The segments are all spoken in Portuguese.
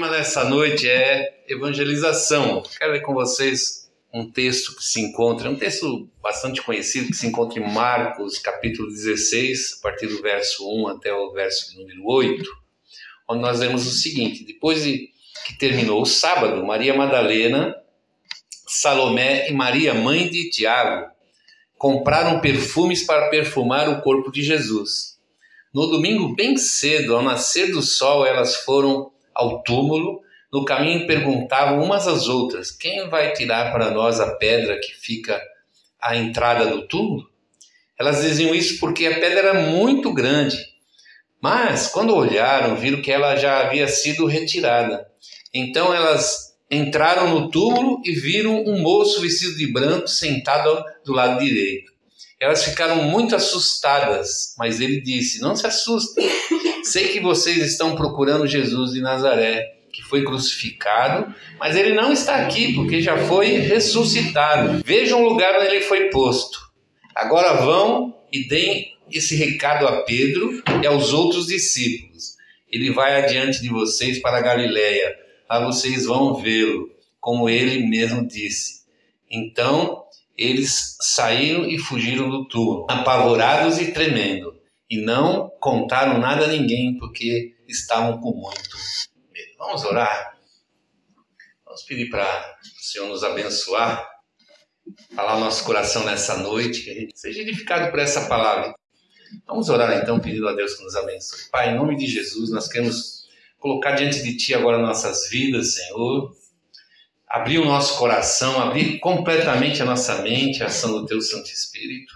tema dessa noite é evangelização. Quero ler com vocês um texto que se encontra, um texto bastante conhecido que se encontra em Marcos, capítulo 16, a partir do verso 1 até o verso número 8, onde nós lemos o seguinte: Depois de que terminou o sábado, Maria Madalena, Salomé e Maria, mãe de Tiago, compraram perfumes para perfumar o corpo de Jesus. No domingo, bem cedo, ao nascer do sol, elas foram ao túmulo. No caminho, perguntavam umas às outras: Quem vai tirar para nós a pedra que fica à entrada do túmulo? Elas diziam isso porque a pedra era muito grande. Mas, quando olharam, viram que ela já havia sido retirada. Então elas entraram no túmulo e viram um moço vestido de branco sentado do lado direito. Elas ficaram muito assustadas, mas ele disse: Não se assustem, sei que vocês estão procurando Jesus de Nazaré, que foi crucificado, mas ele não está aqui porque já foi ressuscitado. Vejam o lugar onde ele foi posto. Agora vão e deem esse recado a Pedro e aos outros discípulos. Ele vai adiante de vocês para a Galiléia. Lá vocês vão vê-lo, como ele mesmo disse. Então eles saíram e fugiram do túmulo, apavorados e tremendo, e não contaram nada a ninguém, porque estavam com muito medo. Vamos orar? Vamos pedir para o Senhor nos abençoar, falar o nosso coração nessa noite, que a gente seja edificado por essa palavra. Vamos orar então, pedindo a Deus que nos abençoe. Pai, em nome de Jesus, nós queremos colocar diante de Ti agora nossas vidas, Senhor abrir o nosso coração, abrir completamente a nossa mente, a ação do Teu Santo Espírito,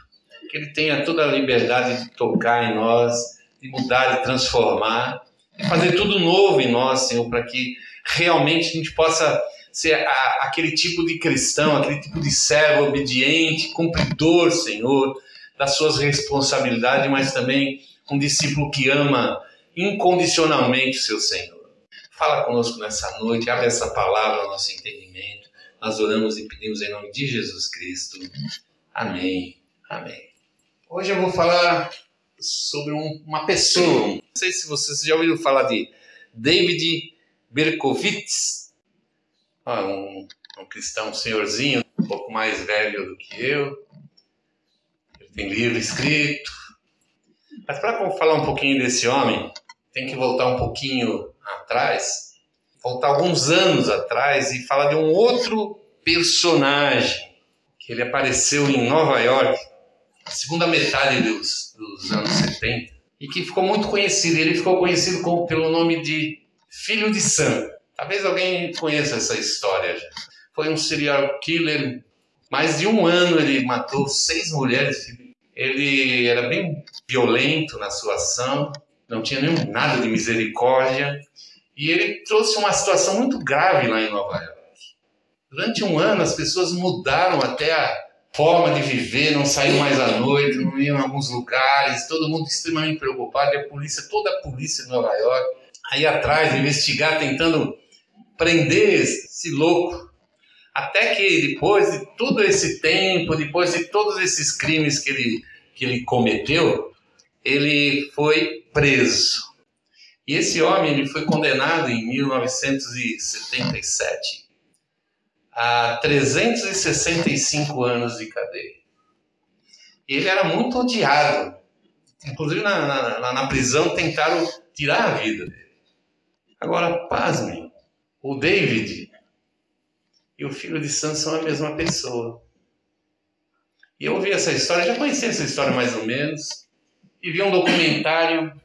que Ele tenha toda a liberdade de tocar em nós, de mudar, de transformar, de fazer tudo novo em nós, Senhor, para que realmente a gente possa ser a, aquele tipo de cristão, aquele tipo de servo obediente, cumpridor, Senhor, das suas responsabilidades, mas também um discípulo que ama incondicionalmente o seu Senhor. Fala conosco nessa noite, abre essa palavra ao nosso entendimento. Nós oramos e pedimos em nome de Jesus Cristo. Amém. Amém. Hoje eu vou falar sobre um, uma pessoa. Não sei se vocês já ouviram falar de David Berkowitz, ah, um, um cristão um senhorzinho, um pouco mais velho do que eu. Ele tem livro escrito. Mas para falar um pouquinho desse homem, tem que voltar um pouquinho atrás, voltar alguns anos atrás e falar de um outro personagem que ele apareceu em Nova York, na segunda metade dos, dos anos 70, e que ficou muito conhecido. Ele ficou conhecido com, pelo nome de Filho de Sam. Talvez alguém conheça essa história. Foi um serial killer. Mais de um ano ele matou seis mulheres. Ele era bem violento na sua ação não tinha nenhum, nada de misericórdia. E ele trouxe uma situação muito grave lá em Nova York. Durante um ano, as pessoas mudaram até a forma de viver, não saíam mais à noite, não iam em alguns lugares, todo mundo extremamente preocupado, e a polícia, toda a polícia de Nova York, aí atrás, investigar, tentando prender esse louco. Até que depois de todo esse tempo, depois de todos esses crimes que ele, que ele cometeu, ele foi preso. E esse homem ele foi condenado em 1977 a 365 anos de cadeia. Ele era muito odiado. Inclusive na, na, na prisão tentaram tirar a vida dele. Agora, pasmem, o David e o filho de Sam são a mesma pessoa. E eu ouvi essa história, já conhecia essa história mais ou menos e vi um documentário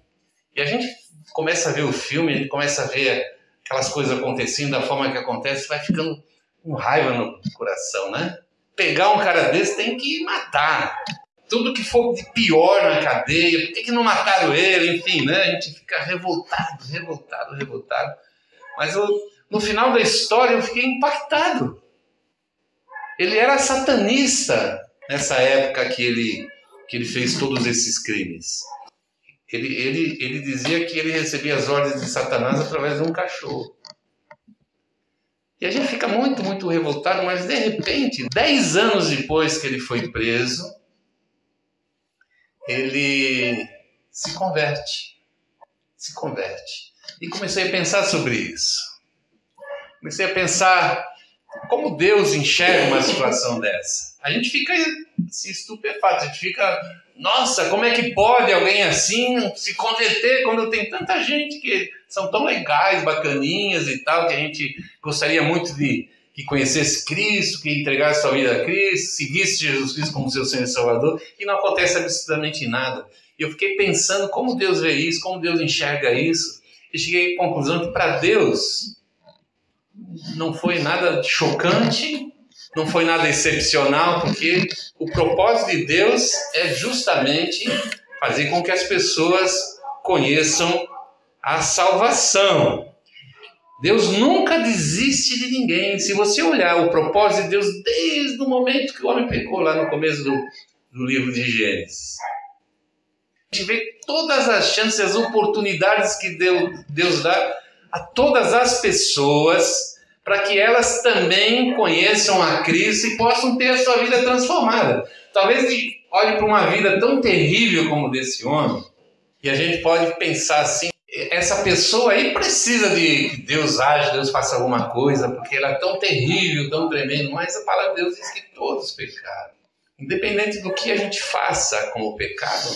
e a gente começa a ver o filme, a gente começa a ver aquelas coisas acontecendo da forma que acontece, vai ficando com raiva no coração, né? Pegar um cara desse tem que matar. Tudo que for de pior na cadeia, por que, que não mataram ele? Enfim, né? A gente fica revoltado, revoltado, revoltado. Mas eu, no final da história eu fiquei impactado. Ele era satanista nessa época que ele que ele fez todos esses crimes. Ele, ele, ele dizia que ele recebia as ordens de Satanás através de um cachorro. E a gente fica muito, muito revoltado, mas de repente, dez anos depois que ele foi preso, ele se converte. Se converte. E comecei a pensar sobre isso. comecei a pensar como Deus enxerga uma situação dessa. A gente fica se estupefato, a gente fica, nossa, como é que pode alguém assim se converter quando tem tanta gente que são tão legais, bacaninhas e tal, que a gente gostaria muito de que conhecesse Cristo, que entregasse sua vida a Cristo, seguisse Jesus Cristo como seu Senhor e Salvador, e não acontece absolutamente nada. E eu fiquei pensando como Deus vê isso, como Deus enxerga isso, e cheguei à conclusão que para Deus não foi nada chocante, não foi nada excepcional, porque o propósito de Deus é justamente fazer com que as pessoas conheçam a salvação. Deus nunca desiste de ninguém. Se você olhar o propósito de Deus desde o momento que o homem pecou, lá no começo do, do livro de Gênesis, a gente vê todas as chances, as oportunidades que Deus, Deus dá a todas as pessoas para que elas também conheçam a Cristo e possam ter a sua vida transformada. Talvez olhe para uma vida tão terrível como desse homem e a gente pode pensar assim: essa pessoa aí precisa de que Deus age, Deus faça alguma coisa, porque ela é tão terrível, tão tremendo. Mas a palavra de Deus diz que todos pecaram. Independente do que a gente faça com o pecado,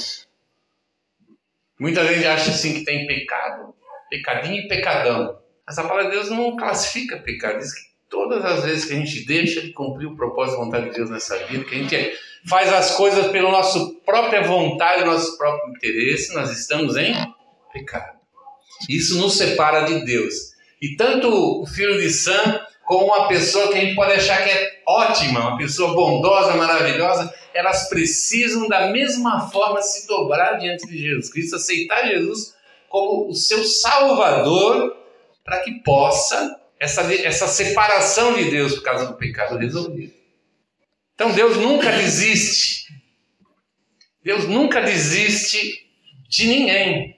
muita gente acha assim que tem pecado, pecadinho e pecadão. Mas a palavra de Deus não classifica pecado, diz que todas as vezes que a gente deixa de cumprir o propósito e vontade de Deus nessa vida, que a gente faz as coisas pela nossa própria vontade, nosso próprio interesse, nós estamos em pecado. Isso nos separa de Deus. E tanto o filho de Sam como uma pessoa que a gente pode achar que é ótima, uma pessoa bondosa, maravilhosa, elas precisam da mesma forma se dobrar diante de Jesus Cristo, aceitar Jesus como o seu Salvador, para que possa essa, essa separação de Deus por causa do pecado resolvido. Então Deus nunca desiste. Deus nunca desiste de ninguém.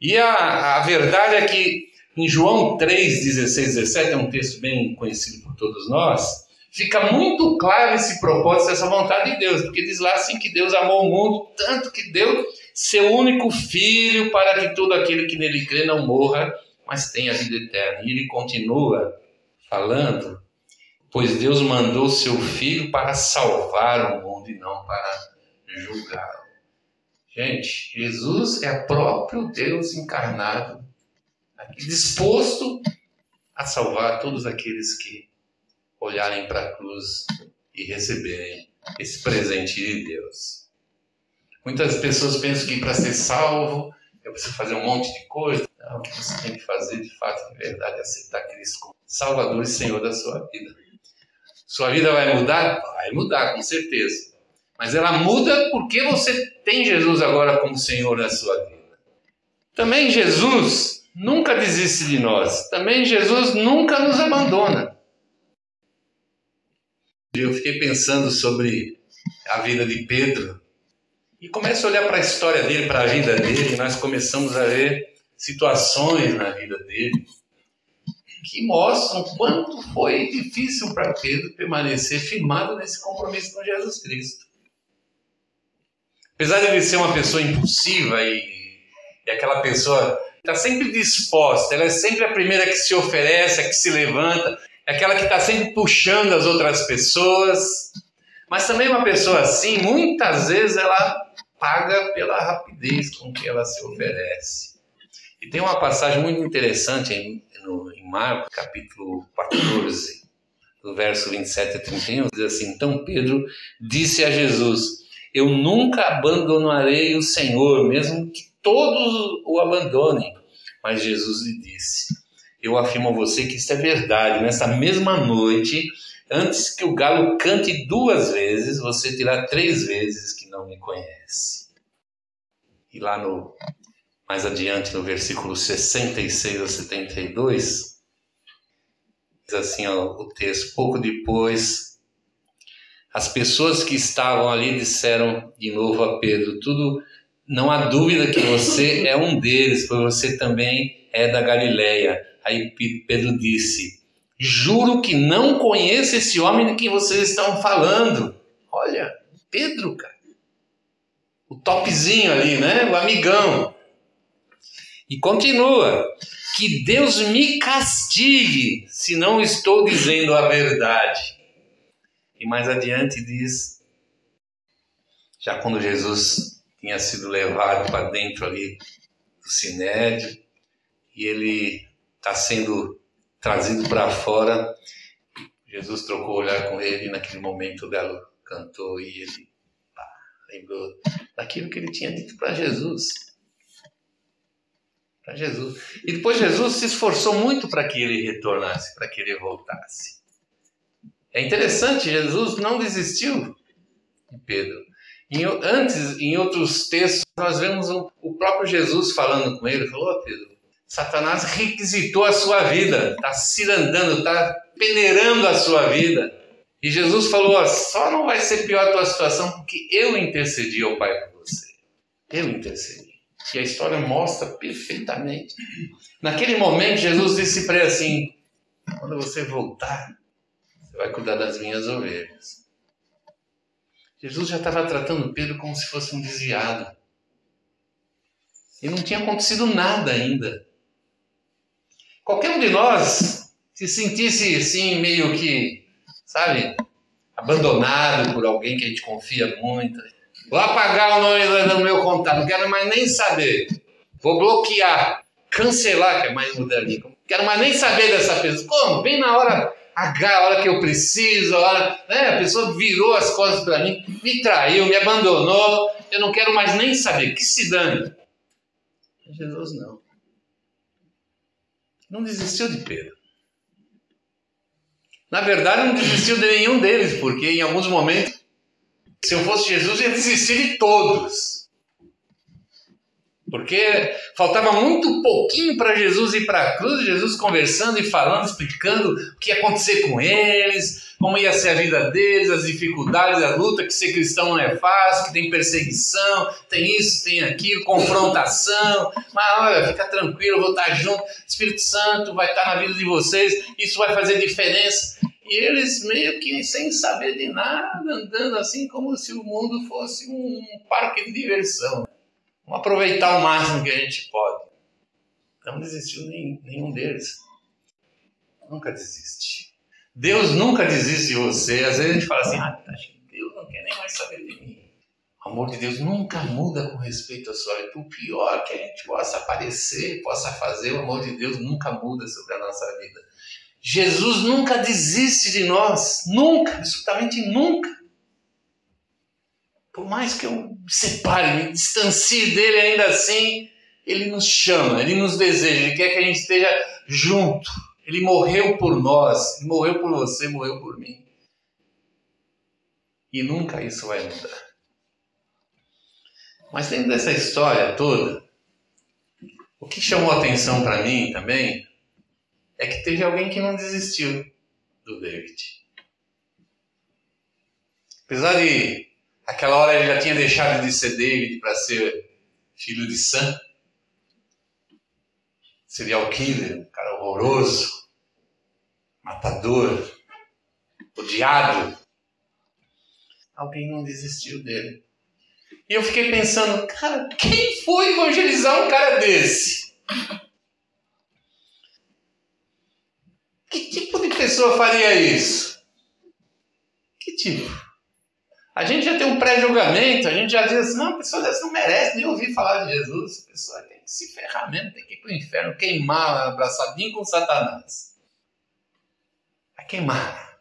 E a, a verdade é que em João 3, 16, 17, é um texto bem conhecido por todos nós, fica muito claro esse propósito, essa vontade de Deus, porque diz lá assim que Deus amou o mundo tanto que deu seu único filho para que todo aquele que nele crê não morra, mas tenha vida eterna. E ele continua falando, pois Deus mandou seu filho para salvar o mundo e não para julgá-lo. Gente, Jesus é próprio Deus encarnado, disposto a salvar todos aqueles que olharem para a cruz e receberem esse presente de Deus. Muitas pessoas pensam que para ser salvo eu preciso fazer um monte de coisa. Não, o que você tem que fazer de fato, de verdade, é aceitar Cristo como Salvador e Senhor da sua vida. Sua vida vai mudar? Vai mudar, com certeza. Mas ela muda porque você tem Jesus agora como Senhor na sua vida. Também Jesus nunca desiste de nós. Também Jesus nunca nos abandona. Eu fiquei pensando sobre a vida de Pedro e começo a olhar para a história dele, para a vida dele, e nós começamos a ver situações na vida dele que mostram quanto foi difícil para Pedro permanecer firmado nesse compromisso com Jesus Cristo. Apesar de ele ser uma pessoa impulsiva e, e aquela pessoa está sempre disposta, ela é sempre a primeira que se oferece, a que se levanta, é aquela que está sempre puxando as outras pessoas. Mas também uma pessoa assim, muitas vezes ela paga pela rapidez com que ela se oferece. E tem uma passagem muito interessante em, no, em Marcos, capítulo 14, do verso 27 a 31, diz assim: Então Pedro disse a Jesus: eu nunca abandonarei o Senhor, mesmo que todos o abandonem. Mas Jesus lhe disse: Eu afirmo a você que isso é verdade. Nessa mesma noite, antes que o galo cante duas vezes, você terá três vezes que não me conhece. E lá no mais adiante, no versículo 66 a 72, diz assim ó, o texto: Pouco depois as pessoas que estavam ali disseram de novo a Pedro: Tudo, não há dúvida que você é um deles, pois você também é da Galileia. Aí Pedro disse: Juro que não conheço esse homem de quem vocês estão falando. Olha, Pedro, cara. O topzinho ali, né? O amigão. E continua. que Deus me castigue se não estou dizendo a verdade. E mais adiante diz, já quando Jesus tinha sido levado para dentro ali do sinédrio, e ele está sendo trazido para fora, Jesus trocou o olhar com ele e naquele momento o galo cantou e ele pá, lembrou daquilo que ele tinha dito para Jesus. Para Jesus. E depois Jesus se esforçou muito para que ele retornasse, para que ele voltasse. É interessante, Jesus não desistiu de Pedro. Em, antes, em outros textos, nós vemos o próprio Jesus falando com ele, falou, oh, Pedro, Satanás requisitou a sua vida, está cirandando, está peneirando a sua vida. E Jesus falou: ó, só não vai ser pior a tua situação porque eu intercedi ao Pai por você. Eu intercedi. E a história mostra perfeitamente. Naquele momento, Jesus disse para ele assim: quando você voltar, você vai cuidar das minhas ovelhas. Jesus já estava tratando Pedro como se fosse um desviado. E não tinha acontecido nada ainda. Qualquer um de nós se sentisse assim, meio que, sabe, abandonado por alguém que a gente confia muito. Vou apagar o nome do meu contato, não quero mais nem saber. Vou bloquear, cancelar, que é mais moderno. Quero mais nem saber dessa pessoa. Como? Bem na hora H, a hora que eu preciso, a hora. Né, a pessoa virou as costas para mim, me traiu, me abandonou. Eu não quero mais nem saber. Que se dane. Jesus não não desistiu de Pedro. Na verdade, não desistiu de nenhum deles, porque em alguns momentos, se eu fosse Jesus, ia desistir de todos. Porque faltava muito pouquinho para Jesus ir para a cruz, Jesus conversando e falando, explicando o que ia acontecer com eles, como ia ser a vida deles, as dificuldades, a luta, que ser cristão não é fácil, que tem perseguição, tem isso, tem aquilo, confrontação. Mas olha, fica tranquilo, eu vou estar junto, Espírito Santo vai estar na vida de vocês, isso vai fazer diferença. E eles meio que sem saber de nada, andando assim como se o mundo fosse um parque de diversão. Vamos aproveitar o máximo que a gente pode. Não desistiu nem, nenhum deles. Nunca desiste. Deus nunca desiste de você. Às vezes a gente fala assim, ah, que Deus não quer nem mais saber de mim. O amor de Deus nunca muda com respeito à sua vida. Por pior que a gente possa aparecer, possa fazer, o amor de Deus nunca muda sobre a nossa vida. Jesus nunca desiste de nós. Nunca, absolutamente nunca. Por mais que eu me separe, me distancie dele, ainda assim, ele nos chama, ele nos deseja, ele quer que a gente esteja junto. Ele morreu por nós, morreu por você, morreu por mim. E nunca isso vai mudar. Mas dentro dessa história toda, o que chamou a atenção para mim também é que teve alguém que não desistiu do David. Apesar de Aquela hora ele já tinha deixado de ser David para ser filho de Sam. Serial killer, um cara horroroso, matador, odiado. Alguém não desistiu dele. E eu fiquei pensando, cara, quem foi evangelizar um cara desse? Que tipo de pessoa faria isso? Que tipo? A gente já tem um pré-julgamento, a gente já diz assim, não, a pessoa dessa não merece nem ouvir falar de Jesus, a pessoa tem que se ferrar mesmo, tem que ir para o inferno, queimar, abraçadinho com Satanás. Vai queimar.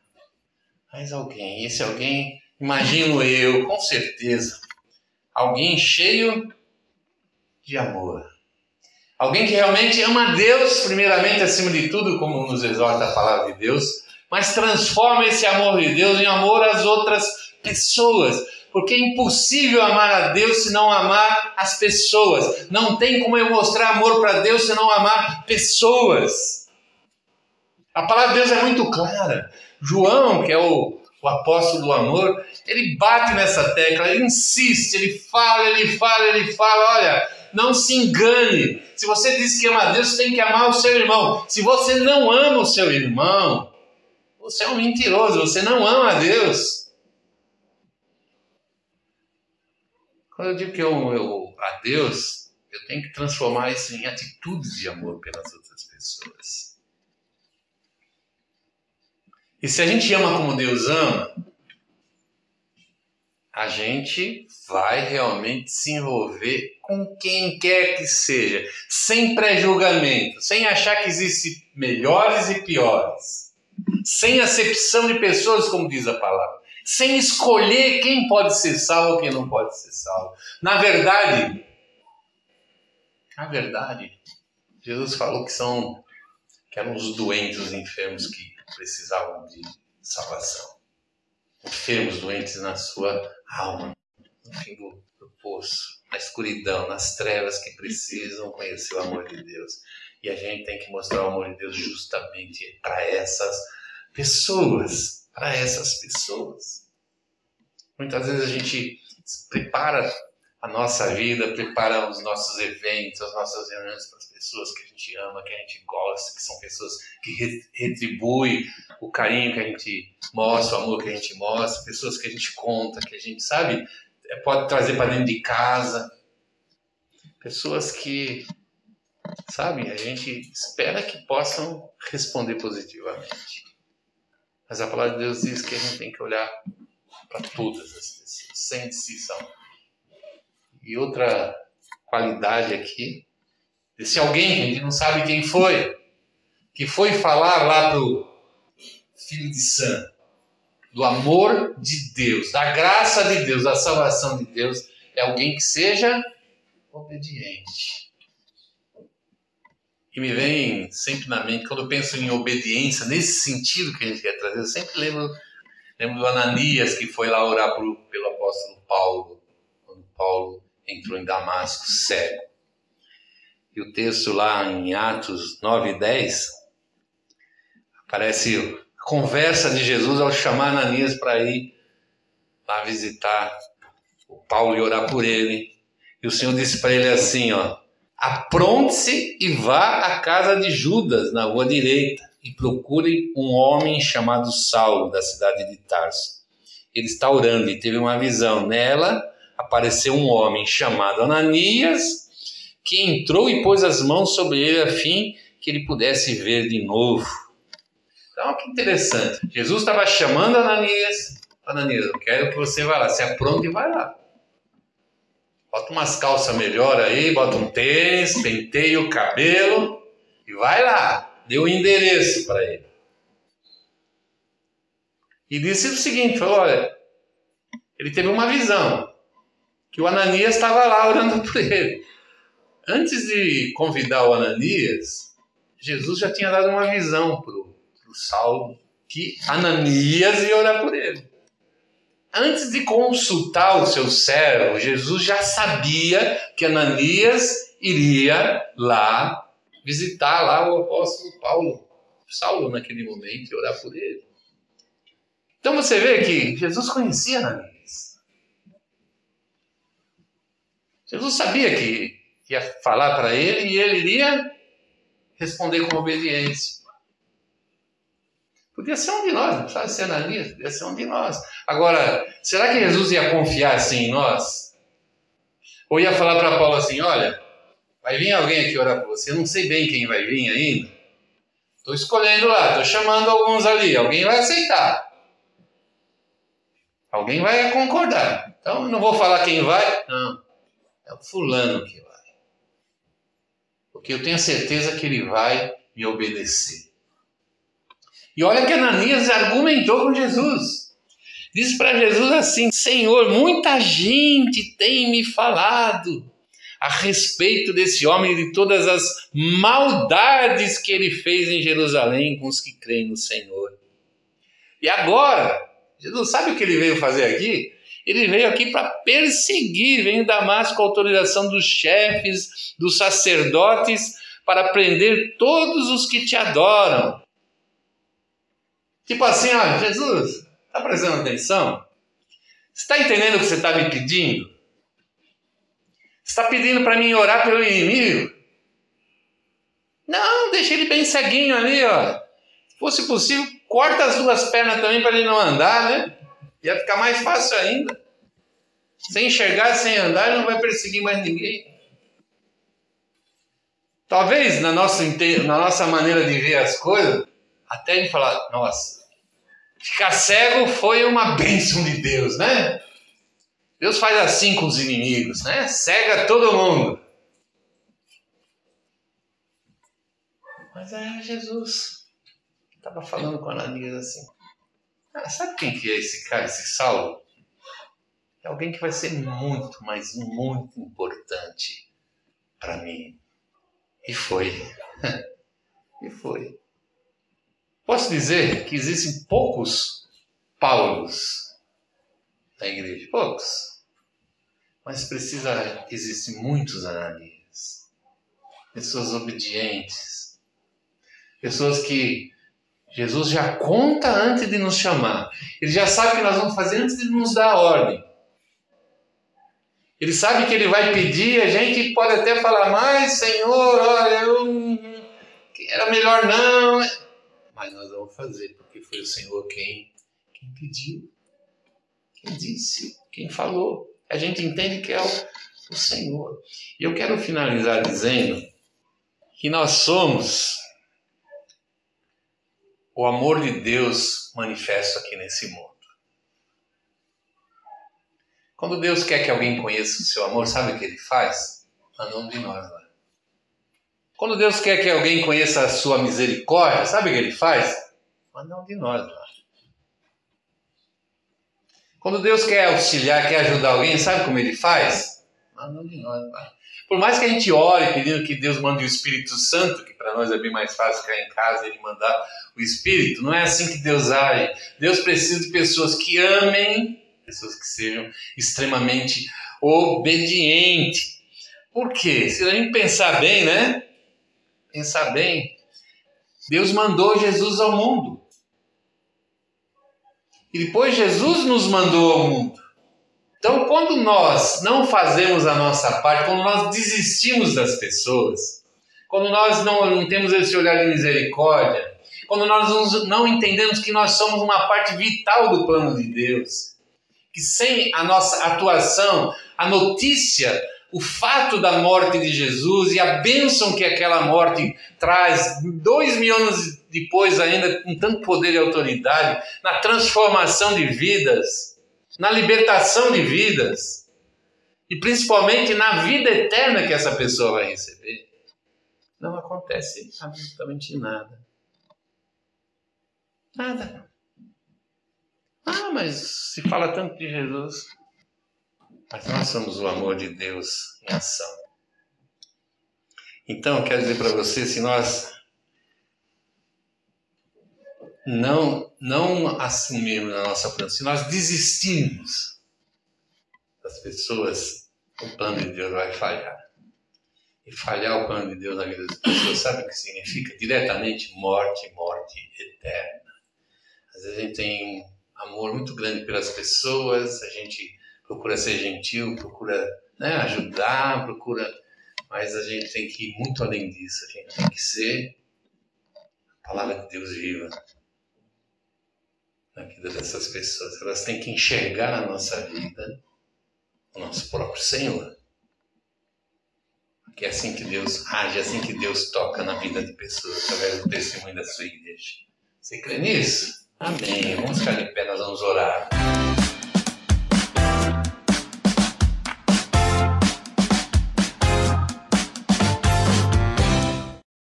Mas alguém, esse alguém, imagino eu, com certeza, alguém cheio de amor. Alguém que realmente ama Deus, primeiramente, acima de tudo, como nos exorta a palavra de Deus, mas transforma esse amor de Deus em amor às outras pessoas. Porque é impossível amar a Deus se não amar as pessoas. Não tem como eu mostrar amor para Deus se não amar pessoas. A palavra de Deus é muito clara. João, que é o, o apóstolo do amor, ele bate nessa tecla, ele insiste, ele fala, ele fala, ele fala: olha, não se engane. Se você diz que ama a Deus, tem que amar o seu irmão. Se você não ama o seu irmão, você é um mentiroso, você não ama a Deus. Quando eu digo que eu, eu a Deus, Eu tenho que transformar isso em atitudes de amor pelas outras pessoas. E se a gente ama como Deus ama, a gente vai realmente se envolver com quem quer que seja, sem pré-julgamento, sem achar que existem melhores e piores, sem acepção de pessoas, como diz a palavra, sem escolher quem pode ser salvo e quem não pode ser salvo. Na verdade, na verdade, Jesus falou que são que eram os doentes, os enfermos que precisavam de salvação enfermos, doentes na sua alma, no fim do, poço, na escuridão, nas trevas que precisam conhecer o amor de Deus. E a gente tem que mostrar o amor de Deus justamente para essas pessoas, para essas pessoas. Muitas vezes a gente prepara a nossa vida, prepara os nossos eventos, as nossas reuniões para as pessoas que a gente ama, que a gente gosta, que são pessoas que retribuem o carinho que a gente mostra, o amor que a gente mostra, pessoas que a gente conta, que a gente sabe, é, pode trazer para dentro de casa, pessoas que, sabe, a gente espera que possam responder positivamente. Mas a palavra de Deus diz que a gente tem que olhar para todas as pessoas, sem decisão. E outra qualidade aqui, desse alguém, a gente não sabe quem foi, que foi falar lá pro filho de Sam, do amor de Deus, da graça de Deus, da salvação de Deus, é alguém que seja obediente. E me vem sempre na mente, quando eu penso em obediência, nesse sentido que a gente quer trazer, eu sempre lembro, lembro do Ananias, que foi lá orar pro, pelo apóstolo Paulo, quando Paulo entrou em Damasco cego. E o texto lá em Atos 9 e 10, aparece conversa de Jesus ao chamar Ananias para ir lá visitar o Paulo e orar por ele. E o Senhor disse para ele assim, ó: Apronte-se e vá à casa de Judas, na rua direita, e procure um homem chamado Saulo, da cidade de Tarso. Ele está orando e teve uma visão. Nela apareceu um homem chamado Ananias, que entrou e pôs as mãos sobre ele a fim que ele pudesse ver de novo. Então, que interessante. Jesus estava chamando Ananias. Ananias, eu quero que você vá lá. Se apronta e vai lá. Bota umas calças melhor aí, bota um tênis, penteia o cabelo e vai lá. Deu o endereço para ele. E disse o seguinte: falou, olha, ele teve uma visão que o Ananias estava lá orando por ele. Antes de convidar o Ananias, Jesus já tinha dado uma visão para o Saulo que Ananias ia orar por ele. Antes de consultar o seu servo, Jesus já sabia que Ananias iria lá visitar lá o apóstolo Paulo, Saulo naquele momento e orar por ele. Então você vê que Jesus conhecia Ananias. Jesus sabia que ia falar para ele e ele iria responder com obediência. Podia ser um de nós, não precisava ser Ananias, podia ser um de nós. Agora, será que Jesus ia confiar assim em nós? Ou ia falar para Paulo assim: olha, vai vir alguém aqui orar por você, eu não sei bem quem vai vir ainda. Estou escolhendo lá, estou chamando alguns ali, alguém vai aceitar. Alguém vai concordar. Então, não vou falar quem vai, não. É o fulano que vai. Porque eu tenho certeza que ele vai me obedecer. E olha que Ananias argumentou com Jesus. Disse para Jesus assim: Senhor, muita gente tem me falado a respeito desse homem e de todas as maldades que ele fez em Jerusalém com os que creem no Senhor. E agora, Jesus sabe o que ele veio fazer aqui? Ele veio aqui para perseguir, veio em Damasco com a autorização dos chefes, dos sacerdotes, para prender todos os que te adoram Tipo assim, ó, Jesus, está prestando atenção? Está entendendo o que você está me pedindo? Está pedindo para mim orar pelo inimigo? Não, deixa ele bem ceguinho ali, ó. Se fosse possível, corta as duas pernas também para ele não andar, né? Ia ficar mais fácil ainda. Sem enxergar, sem andar, ele não vai perseguir mais ninguém. Talvez na nossa, na nossa maneira de ver as coisas, até de falar, nossa, ficar cego foi uma bênção de Deus, né? Deus faz assim com os inimigos, né? Cega todo mundo. Mas é Jesus estava falando com Ananias assim: sabe quem que é esse cara, esse Saulo? É alguém que vai ser muito, mas muito importante para mim. E foi. e foi. Posso dizer que existem poucos Paulos na igreja, poucos. Mas precisa, existem muitos Ananias. Pessoas obedientes. Pessoas que Jesus já conta antes de nos chamar. Ele já sabe o que nós vamos fazer antes de nos dar a ordem. Ele sabe que ele vai pedir, a gente pode até falar, mas Senhor, olha, eu era melhor não. Mas nós vamos fazer, porque foi o Senhor quem, quem pediu, quem disse, quem falou. A gente entende que é o, o Senhor. E eu quero finalizar dizendo que nós somos o amor de Deus manifesto aqui nesse mundo. Quando Deus quer que alguém conheça o seu amor, sabe o que ele faz? Manda um de nós lá. Quando Deus quer que alguém conheça a sua misericórdia, sabe o que ele faz? Manda um de nós lá. Quando Deus quer auxiliar, quer ajudar alguém, sabe como ele faz? Manda um de nós lá. Por mais que a gente ore pedindo que Deus mande o Espírito Santo, que para nós é bem mais fácil ficar em casa e ele mandar o Espírito, não é assim que Deus age. Deus precisa de pessoas que amem pessoas que sejam extremamente obedientes. Por quê? Se a gente pensar bem, né? Pensar bem, Deus mandou Jesus ao mundo. E depois Jesus nos mandou ao mundo. Então, quando nós não fazemos a nossa parte, quando nós desistimos das pessoas, quando nós não, não temos esse olhar de misericórdia, quando nós não entendemos que nós somos uma parte vital do plano de Deus, que sem a nossa atuação, a notícia, o fato da morte de Jesus e a bênção que aquela morte traz, dois mil anos depois ainda, com tanto poder e autoridade, na transformação de vidas, na libertação de vidas, e principalmente na vida eterna que essa pessoa vai receber, não acontece absolutamente nada. Nada. Ah, mas se fala tanto de Jesus. Mas nós somos o amor de Deus em ação. Então, quero dizer para você, se nós não, não assumirmos a nossa plano, se nós desistirmos das pessoas, o plano de Deus vai falhar. E falhar o plano de Deus na vida das pessoas, sabe o que significa? Diretamente morte, morte eterna. Às vezes a gente tem amor muito grande pelas pessoas, a gente procura ser gentil, procura né, ajudar, procura. Mas a gente tem que ir muito além disso, a gente tem que ser a palavra de Deus viva na vida dessas pessoas. Elas têm que enxergar na nossa vida o nosso próprio Senhor. Que é assim que Deus age, é assim que Deus toca na vida de pessoas, através do testemunho da sua igreja. Você crê nisso? Amém. Vamos ficar de pé, nós vamos orar.